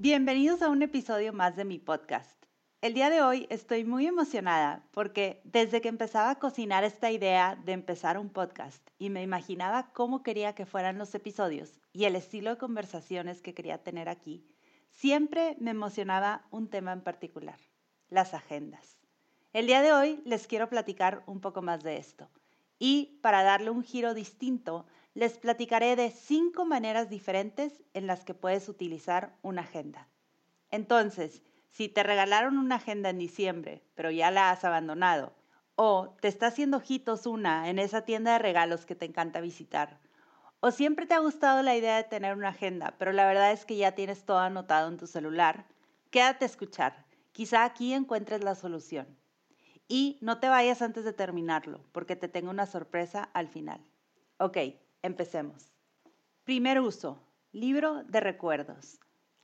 Bienvenidos a un episodio más de mi podcast. El día de hoy estoy muy emocionada porque desde que empezaba a cocinar esta idea de empezar un podcast y me imaginaba cómo quería que fueran los episodios y el estilo de conversaciones que quería tener aquí, siempre me emocionaba un tema en particular, las agendas. El día de hoy les quiero platicar un poco más de esto y para darle un giro distinto, les platicaré de cinco maneras diferentes en las que puedes utilizar una agenda. Entonces, si te regalaron una agenda en diciembre, pero ya la has abandonado, o te está haciendo ojitos una en esa tienda de regalos que te encanta visitar, o siempre te ha gustado la idea de tener una agenda, pero la verdad es que ya tienes todo anotado en tu celular, quédate a escuchar. Quizá aquí encuentres la solución. Y no te vayas antes de terminarlo, porque te tengo una sorpresa al final. Ok, Empecemos. Primer uso, libro de recuerdos.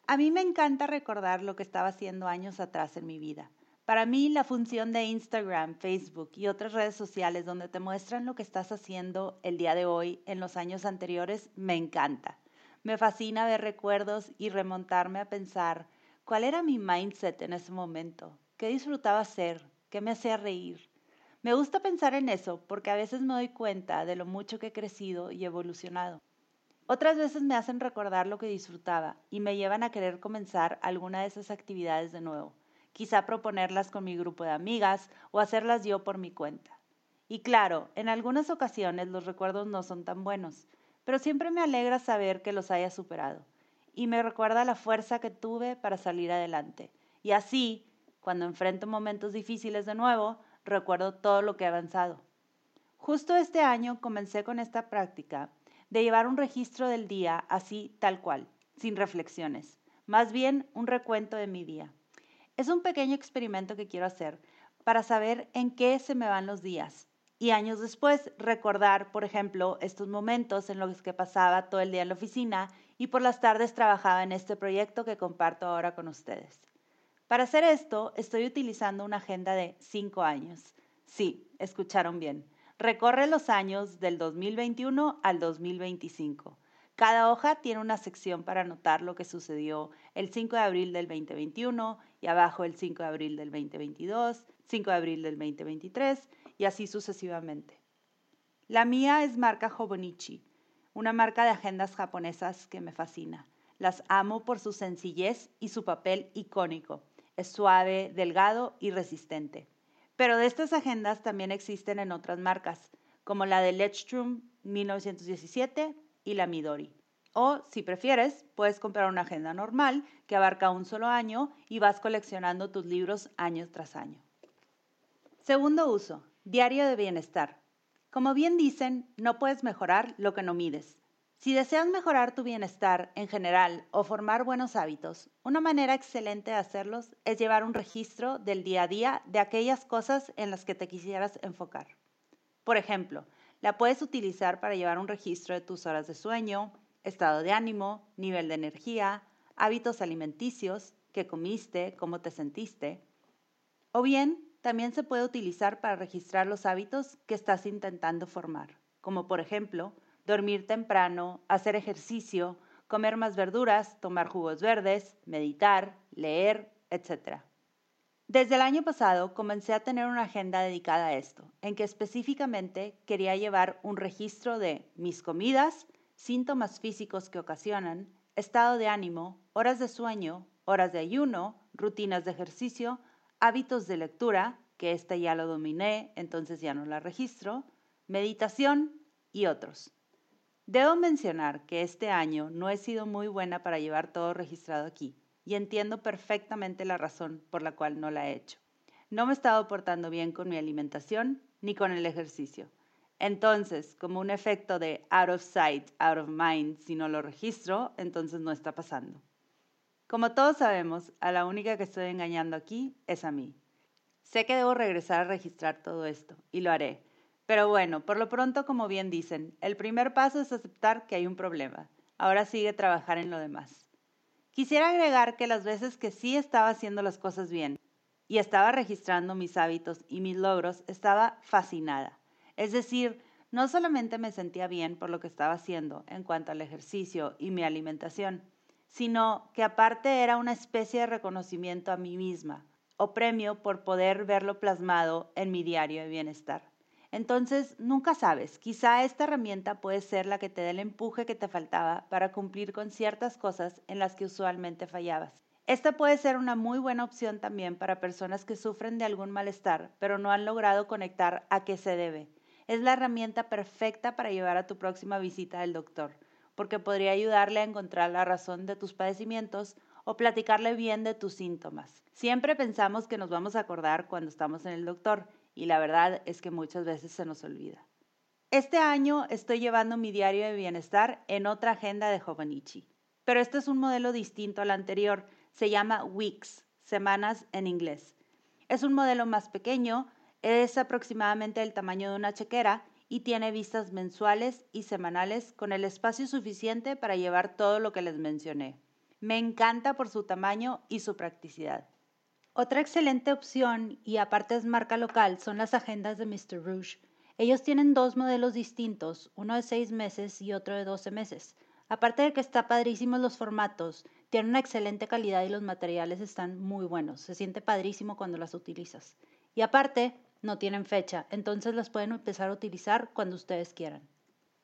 A mí me encanta recordar lo que estaba haciendo años atrás en mi vida. Para mí la función de Instagram, Facebook y otras redes sociales donde te muestran lo que estás haciendo el día de hoy en los años anteriores me encanta. Me fascina ver recuerdos y remontarme a pensar cuál era mi mindset en ese momento, qué disfrutaba hacer, qué me hacía reír. Me gusta pensar en eso porque a veces me doy cuenta de lo mucho que he crecido y evolucionado. Otras veces me hacen recordar lo que disfrutaba y me llevan a querer comenzar alguna de esas actividades de nuevo, quizá proponerlas con mi grupo de amigas o hacerlas yo por mi cuenta. Y claro, en algunas ocasiones los recuerdos no son tan buenos, pero siempre me alegra saber que los haya superado y me recuerda la fuerza que tuve para salir adelante. Y así, cuando enfrento momentos difíciles de nuevo, recuerdo todo lo que he avanzado. Justo este año comencé con esta práctica de llevar un registro del día así tal cual, sin reflexiones, más bien un recuento de mi día. Es un pequeño experimento que quiero hacer para saber en qué se me van los días y años después recordar, por ejemplo, estos momentos en los que pasaba todo el día en la oficina y por las tardes trabajaba en este proyecto que comparto ahora con ustedes. Para hacer esto, estoy utilizando una agenda de cinco años. Sí, escucharon bien. Recorre los años del 2021 al 2025. Cada hoja tiene una sección para anotar lo que sucedió el 5 de abril del 2021 y abajo el 5 de abril del 2022, 5 de abril del 2023 y así sucesivamente. La mía es marca Hobonichi, una marca de agendas japonesas que me fascina. Las amo por su sencillez y su papel icónico. Es suave, delgado y resistente. Pero de estas agendas también existen en otras marcas, como la de Ledstrom 1917 y la Midori. O, si prefieres, puedes comprar una agenda normal que abarca un solo año y vas coleccionando tus libros año tras año. Segundo uso, diario de bienestar. Como bien dicen, no puedes mejorar lo que no mides. Si deseas mejorar tu bienestar en general o formar buenos hábitos, una manera excelente de hacerlos es llevar un registro del día a día de aquellas cosas en las que te quisieras enfocar. Por ejemplo, la puedes utilizar para llevar un registro de tus horas de sueño, estado de ánimo, nivel de energía, hábitos alimenticios, qué comiste, cómo te sentiste. O bien, también se puede utilizar para registrar los hábitos que estás intentando formar, como por ejemplo, dormir temprano, hacer ejercicio, comer más verduras, tomar jugos verdes, meditar, leer, etc. Desde el año pasado comencé a tener una agenda dedicada a esto, en que específicamente quería llevar un registro de mis comidas, síntomas físicos que ocasionan, estado de ánimo, horas de sueño, horas de ayuno, rutinas de ejercicio, hábitos de lectura, que esta ya lo dominé, entonces ya no la registro, meditación y otros. Debo mencionar que este año no he sido muy buena para llevar todo registrado aquí y entiendo perfectamente la razón por la cual no la he hecho. No me he estado portando bien con mi alimentación ni con el ejercicio. Entonces, como un efecto de out of sight, out of mind, si no lo registro, entonces no está pasando. Como todos sabemos, a la única que estoy engañando aquí es a mí. Sé que debo regresar a registrar todo esto, y lo haré. Pero bueno, por lo pronto, como bien dicen, el primer paso es aceptar que hay un problema. Ahora sigue trabajar en lo demás. Quisiera agregar que las veces que sí estaba haciendo las cosas bien y estaba registrando mis hábitos y mis logros, estaba fascinada. Es decir, no solamente me sentía bien por lo que estaba haciendo en cuanto al ejercicio y mi alimentación, sino que aparte era una especie de reconocimiento a mí misma o premio por poder verlo plasmado en mi diario de bienestar. Entonces, nunca sabes, quizá esta herramienta puede ser la que te dé el empuje que te faltaba para cumplir con ciertas cosas en las que usualmente fallabas. Esta puede ser una muy buena opción también para personas que sufren de algún malestar, pero no han logrado conectar a qué se debe. Es la herramienta perfecta para llevar a tu próxima visita al doctor, porque podría ayudarle a encontrar la razón de tus padecimientos o platicarle bien de tus síntomas. Siempre pensamos que nos vamos a acordar cuando estamos en el doctor y la verdad es que muchas veces se nos olvida. Este año estoy llevando mi diario de bienestar en otra agenda de Jovanichi, pero este es un modelo distinto al anterior, se llama Weeks, semanas en inglés. Es un modelo más pequeño, es aproximadamente el tamaño de una chequera y tiene vistas mensuales y semanales con el espacio suficiente para llevar todo lo que les mencioné. Me encanta por su tamaño y su practicidad. Otra excelente opción, y aparte es marca local, son las agendas de Mr. Rouge. Ellos tienen dos modelos distintos, uno de seis meses y otro de 12 meses. Aparte de que está padrísimos los formatos, tienen una excelente calidad y los materiales están muy buenos. Se siente padrísimo cuando las utilizas. Y aparte, no tienen fecha, entonces las pueden empezar a utilizar cuando ustedes quieran.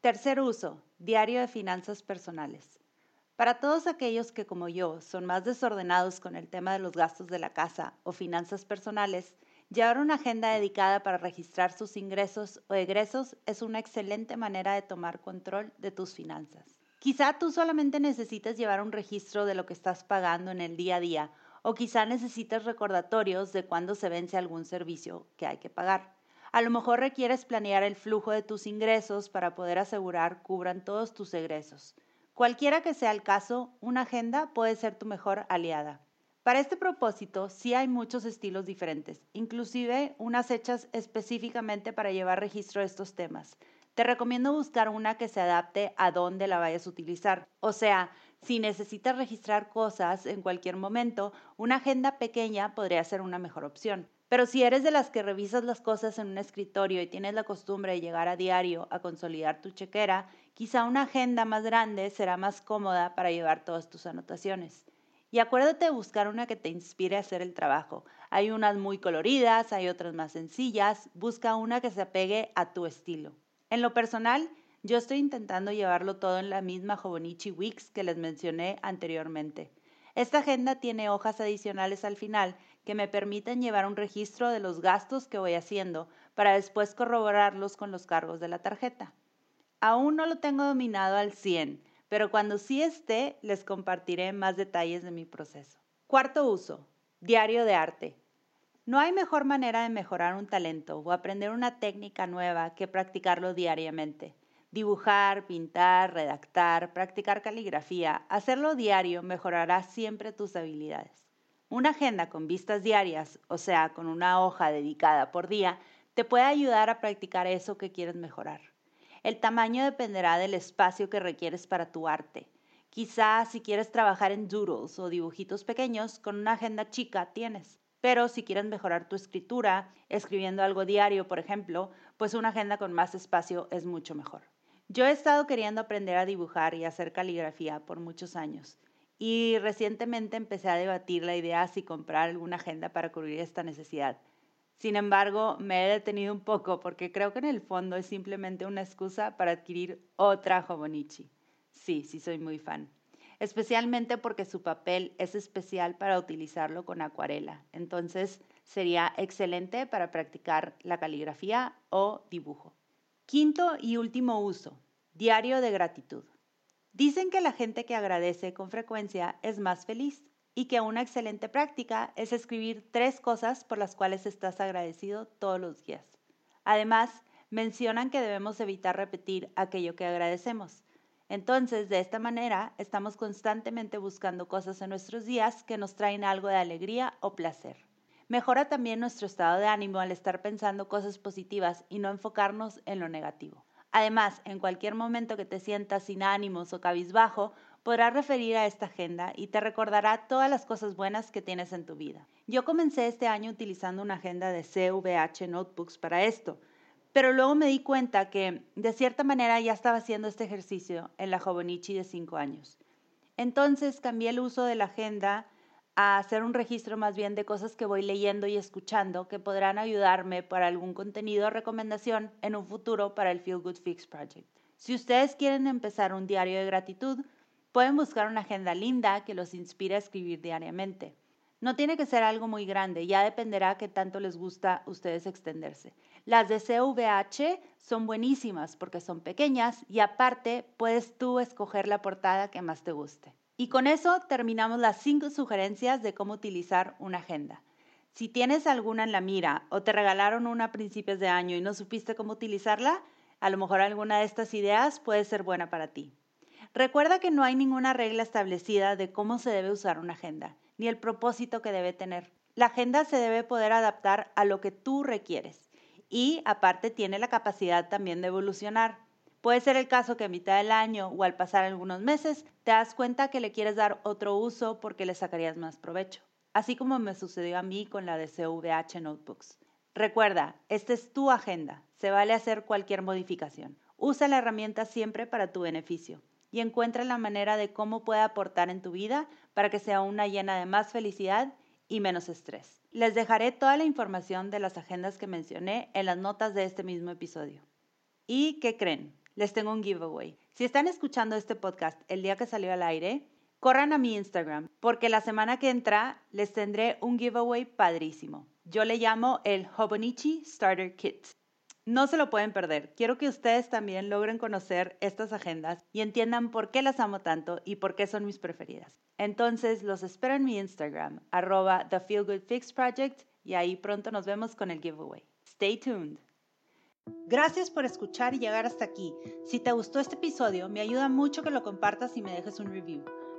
Tercer uso, diario de finanzas personales. Para todos aquellos que como yo son más desordenados con el tema de los gastos de la casa o finanzas personales, llevar una agenda dedicada para registrar sus ingresos o egresos es una excelente manera de tomar control de tus finanzas. Quizá tú solamente necesites llevar un registro de lo que estás pagando en el día a día o quizá necesites recordatorios de cuándo se vence algún servicio que hay que pagar. A lo mejor requieres planear el flujo de tus ingresos para poder asegurar cubran todos tus egresos. Cualquiera que sea el caso, una agenda puede ser tu mejor aliada. Para este propósito, sí hay muchos estilos diferentes, inclusive unas hechas específicamente para llevar registro de estos temas. Te recomiendo buscar una que se adapte a dónde la vayas a utilizar. O sea, si necesitas registrar cosas en cualquier momento, una agenda pequeña podría ser una mejor opción. Pero si eres de las que revisas las cosas en un escritorio y tienes la costumbre de llegar a diario a consolidar tu chequera, quizá una agenda más grande será más cómoda para llevar todas tus anotaciones. Y acuérdate de buscar una que te inspire a hacer el trabajo. Hay unas muy coloridas, hay otras más sencillas. Busca una que se apegue a tu estilo. En lo personal, yo estoy intentando llevarlo todo en la misma Jovonichi Weeks que les mencioné anteriormente. Esta agenda tiene hojas adicionales al final que me permiten llevar un registro de los gastos que voy haciendo para después corroborarlos con los cargos de la tarjeta. Aún no lo tengo dominado al 100, pero cuando sí esté les compartiré más detalles de mi proceso. Cuarto uso, diario de arte. No hay mejor manera de mejorar un talento o aprender una técnica nueva que practicarlo diariamente. Dibujar, pintar, redactar, practicar caligrafía, hacerlo diario mejorará siempre tus habilidades. Una agenda con vistas diarias, o sea, con una hoja dedicada por día, te puede ayudar a practicar eso que quieres mejorar. El tamaño dependerá del espacio que requieres para tu arte. Quizás si quieres trabajar en doodles o dibujitos pequeños, con una agenda chica tienes. Pero si quieres mejorar tu escritura, escribiendo algo diario, por ejemplo, pues una agenda con más espacio es mucho mejor. Yo he estado queriendo aprender a dibujar y hacer caligrafía por muchos años y recientemente empecé a debatir la idea si comprar alguna agenda para cubrir esta necesidad. Sin embargo, me he detenido un poco porque creo que en el fondo es simplemente una excusa para adquirir otra Hobonichi. Sí, sí soy muy fan. Especialmente porque su papel es especial para utilizarlo con acuarela. Entonces sería excelente para practicar la caligrafía o dibujo. Quinto y último uso, diario de gratitud. Dicen que la gente que agradece con frecuencia es más feliz y que una excelente práctica es escribir tres cosas por las cuales estás agradecido todos los días. Además, mencionan que debemos evitar repetir aquello que agradecemos. Entonces, de esta manera, estamos constantemente buscando cosas en nuestros días que nos traen algo de alegría o placer. Mejora también nuestro estado de ánimo al estar pensando cosas positivas y no enfocarnos en lo negativo. Además, en cualquier momento que te sientas sin ánimos o cabizbajo, podrás referir a esta agenda y te recordará todas las cosas buenas que tienes en tu vida. Yo comencé este año utilizando una agenda de CVH Notebooks para esto, pero luego me di cuenta que de cierta manera ya estaba haciendo este ejercicio en la Jovonichi de 5 años. Entonces cambié el uso de la agenda a hacer un registro más bien de cosas que voy leyendo y escuchando que podrán ayudarme para algún contenido o recomendación en un futuro para el Feel Good Fix Project. Si ustedes quieren empezar un diario de gratitud, pueden buscar una agenda linda que los inspire a escribir diariamente. No tiene que ser algo muy grande, ya dependerá qué tanto les gusta a ustedes extenderse. Las de CVH son buenísimas porque son pequeñas y aparte puedes tú escoger la portada que más te guste. Y con eso terminamos las cinco sugerencias de cómo utilizar una agenda. Si tienes alguna en la mira o te regalaron una a principios de año y no supiste cómo utilizarla, a lo mejor alguna de estas ideas puede ser buena para ti. Recuerda que no hay ninguna regla establecida de cómo se debe usar una agenda, ni el propósito que debe tener. La agenda se debe poder adaptar a lo que tú requieres y aparte tiene la capacidad también de evolucionar. Puede ser el caso que a mitad del año o al pasar algunos meses te das cuenta que le quieres dar otro uso porque le sacarías más provecho, así como me sucedió a mí con la de CVH Notebooks. Recuerda, esta es tu agenda, se vale hacer cualquier modificación. Usa la herramienta siempre para tu beneficio y encuentra la manera de cómo puede aportar en tu vida para que sea una llena de más felicidad y menos estrés. Les dejaré toda la información de las agendas que mencioné en las notas de este mismo episodio. ¿Y qué creen? les tengo un giveaway. Si están escuchando este podcast el día que salió al aire, corran a mi Instagram, porque la semana que entra les tendré un giveaway padrísimo. Yo le llamo el Hobonichi Starter Kit. No se lo pueden perder. Quiero que ustedes también logren conocer estas agendas y entiendan por qué las amo tanto y por qué son mis preferidas. Entonces los espero en mi Instagram, arroba The Feel Good Fix Project, y ahí pronto nos vemos con el giveaway. Stay tuned. Gracias por escuchar y llegar hasta aquí. Si te gustó este episodio, me ayuda mucho que lo compartas y me dejes un review.